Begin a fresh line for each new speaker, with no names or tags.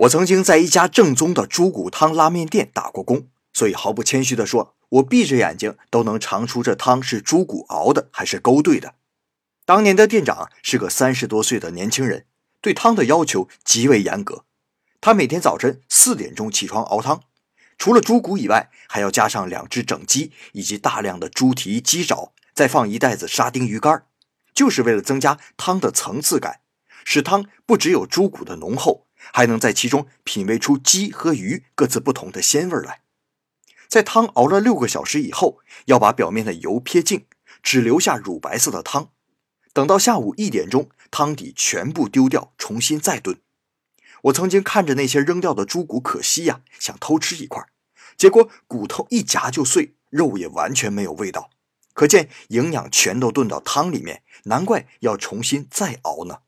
我曾经在一家正宗的猪骨汤拉面店打过工，所以毫不谦虚地说，我闭着眼睛都能尝出这汤是猪骨熬的还是勾兑的。当年的店长是个三十多岁的年轻人，对汤的要求极为严格。他每天早晨四点钟起床熬汤，除了猪骨以外，还要加上两只整鸡以及大量的猪蹄、鸡爪，再放一袋子沙丁鱼干，就是为了增加汤的层次感，使汤不只有猪骨的浓厚，还能在其中品味出鸡和鱼各自不同的鲜味来。在汤熬了六个小时以后，要把表面的油撇净，只留下乳白色的汤。等到下午一点钟，汤底全部丢掉，重新再炖。我曾经看着那些扔掉的猪骨，可惜呀，想偷吃一块，结果骨头一夹就碎，肉也完全没有味道，可见营养全都炖到汤里面，难怪要重新再熬呢。